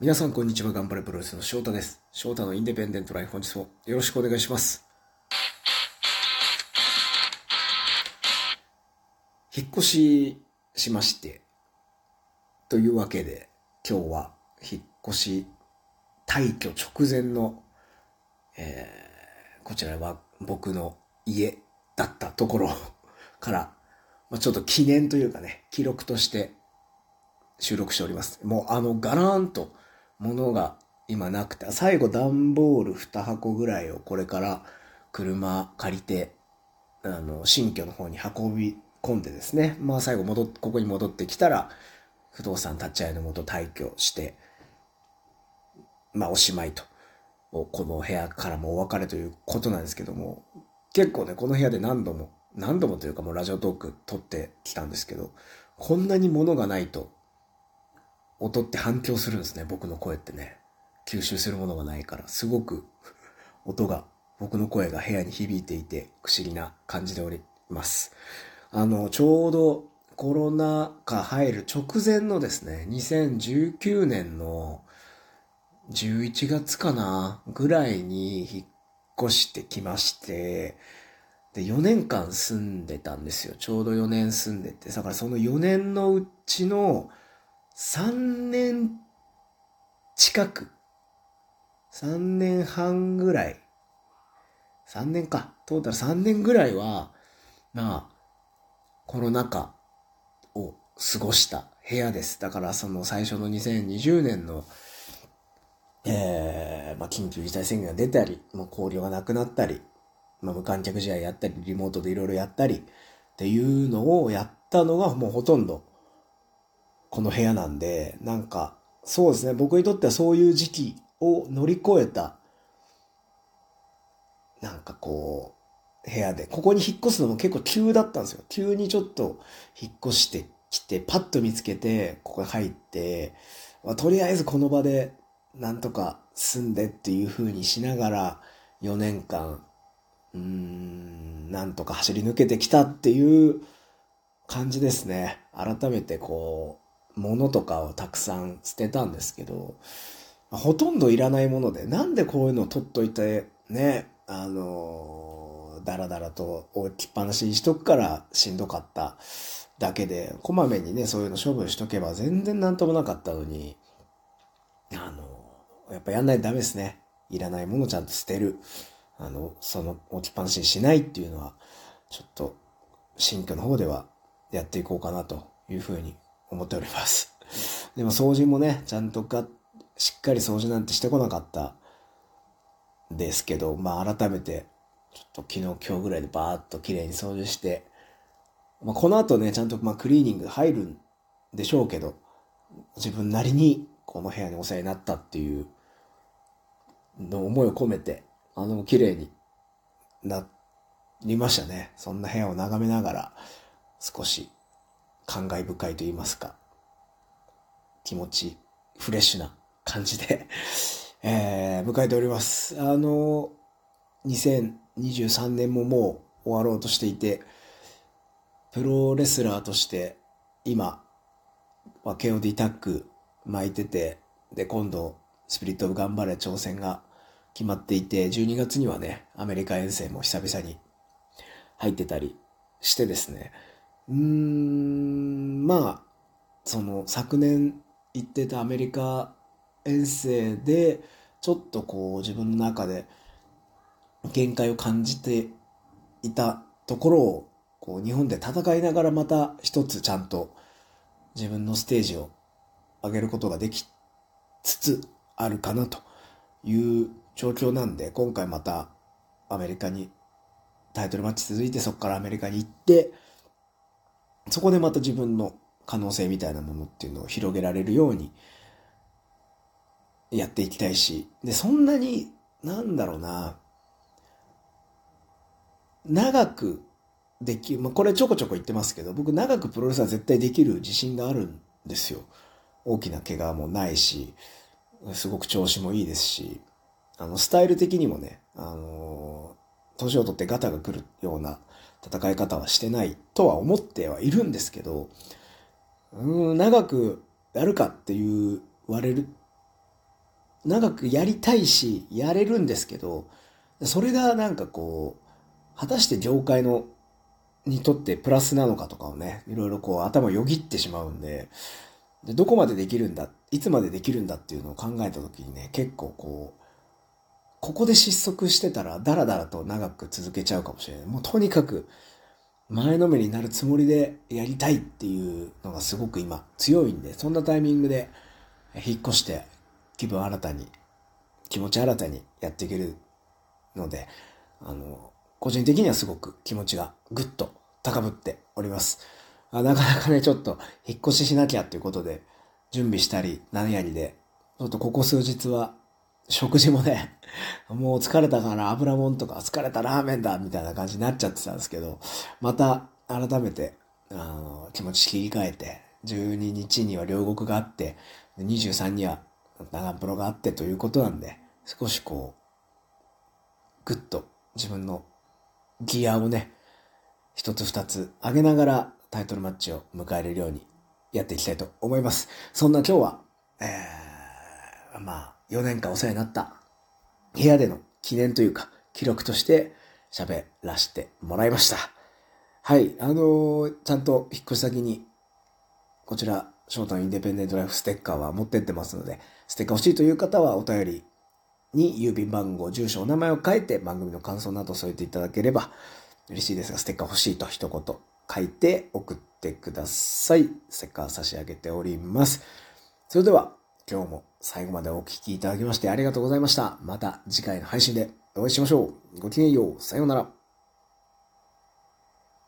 皆さんこんにちは、頑張れプロレスの翔太です。翔太のインデペンデントライフ本日もよろしくお願いします。引っ越ししまして、というわけで今日は引っ越し退去直前の、えーこちらは僕の家だったところ から、まあ、ちょっと記念というかね、記録として収録しております。もうあのガラーンと物が今なくて、最後段ボール2箱ぐらいをこれから車借りて、あの、新居の方に運び込んでですね、まあ最後戻っ、ここに戻ってきたら、不動産立ち会いのもと退去して、まあおしまいと。この部屋からもお別れということなんですけども、結構ね、この部屋で何度も、何度もというかもうラジオトーク撮ってきたんですけど、こんなに物がないと、音って反響するんですね、僕の声ってね。吸収するものがないから、すごく音が、僕の声が部屋に響いていて、不思議な感じでおります。あの、ちょうどコロナ禍入る直前のですね、2019年の11月かなぐらいに引っ越してきまして、で、4年間住んでたんですよ。ちょうど4年住んでて。だからその4年のうちの3年近く、3年半ぐらい、3年か、トータル3年ぐらいは、まあ、コロナ禍を過ごした部屋です。だからその最初の2020年のえーまあ、緊急事態宣言が出たり、もう交流がなくなったり、まあ、無観客試合やったり、リモートでいろいろやったりっていうのをやったのがもうほとんどこの部屋なんで、なんか、そうですね、僕にとってはそういう時期を乗り越えた、なんかこう、部屋で、ここに引っ越すのも結構急だったんですよ。急にちょっと引っ越してきて、パッと見つけて、ここに入って、まあ、とりあえずこの場でなんとか住んでっていう風にしながら4年間、うーん、なんとか走り抜けてきたっていう感じですね。改めてこう、物とかをたくさん捨てたんですけど、ほとんどいらないもので、なんでこういうのを取っといて、ね、あの、だらだらと置きっぱなしにしとくからしんどかっただけで、こまめにね、そういうの処分しとけば全然なんともなかったのに、あの、やっぱやんないとダメですね。いらないものちゃんと捨てる。あの、その置きっぱなしにしないっていうのは、ちょっと、新居の方ではやっていこうかなというふうに思っております。でも掃除もね、ちゃんとか、しっかり掃除なんてしてこなかったですけど、まあ改めて、ちょっと昨日今日ぐらいでバーッと綺麗に掃除して、まあこの後ね、ちゃんとまあクリーニング入るんでしょうけど、自分なりにこの部屋にお世話になったっていうの思いを込めて、あの、綺麗になりましたね。そんな部屋を眺めながら、少し感慨深いと言いますか、気持ちフレッシュな感じで、えー、迎えております。あの、2023年ももう終わろうとしていて、プロレスラーとして今、まあ、KOD タッグ巻いてて、で、今度、スピリットオブ頑張れ挑戦が決まっていて、12月にはね、アメリカ遠征も久々に入ってたりしてですね、うーん、まあ、その昨年行ってたアメリカ遠征で、ちょっとこう自分の中で限界を感じていたところを、こう日本で戦いながらまた一つちゃんと自分のステージを上げることができつつあるかなという状況なんで、今回またアメリカにタイトルマッチ続いてそこからアメリカに行って、そこでまた自分の可能性みたいなものっていうのを広げられるようにやっていきたいし、で、そんなに、なんだろうな、長くできる、まあ、これちょこちょこ言ってますけど、僕長くプロレスは絶対できる自信があるんですよ。大きな怪我もないし、すごく調子もいいですし、あの、スタイル的にもね、あの、年を取ってガタが来るような戦い方はしてないとは思ってはいるんですけど、うん、長くやるかって、言われる長くやりたいし、やれるんですけど、それがなんかこう、果たして業界の、にとってプラスなのかとかをね、いろいろこう頭よぎってしまうんで、でどこまでできるんだ、いつまでできるんだっていうのを考えた時にね、結構こう、ここで失速してたらダラダラと長く続けちゃうかもしれない。もうとにかく前のめりになるつもりでやりたいっていうのがすごく今強いんで、そんなタイミングで引っ越して気分新たに、気持ち新たにやっていけるので、あの、個人的にはすごく気持ちがぐっと高ぶっております。あなかなかね、ちょっと引っ越ししなきゃっていうことで準備したり、何やりで、ちょっとここ数日は食事もね、もう疲れたから油もんとか疲れたラーメンだみたいな感じになっちゃってたんですけど、また改めて、あの、気持ち切り替えて、12日には両国があって、23には長プロがあってということなんで、少しこう、ぐっと自分のギアをね、一つ二つ上げながらタイトルマッチを迎えれるようにやっていきたいと思います。そんな今日は、えー、まあ、4年間お世話になった部屋での記念というか、記録として喋らせてもらいました。はい、あのー、ちゃんと引っ越し先に、こちら、ショートのインデペンデントライフステッカーは持ってってますので、ステッカー欲しいという方はお便りに郵便番号、住所、お名前を書いて番組の感想など添えていただければ嬉しいですが、ステッカー欲しいと一言書いて送ってください。ステッカー差し上げております。それでは、今日も最後までお聴きいただきましてありがとうございました。また次回の配信でお会いしましょう。ごきげんよう。さようなら。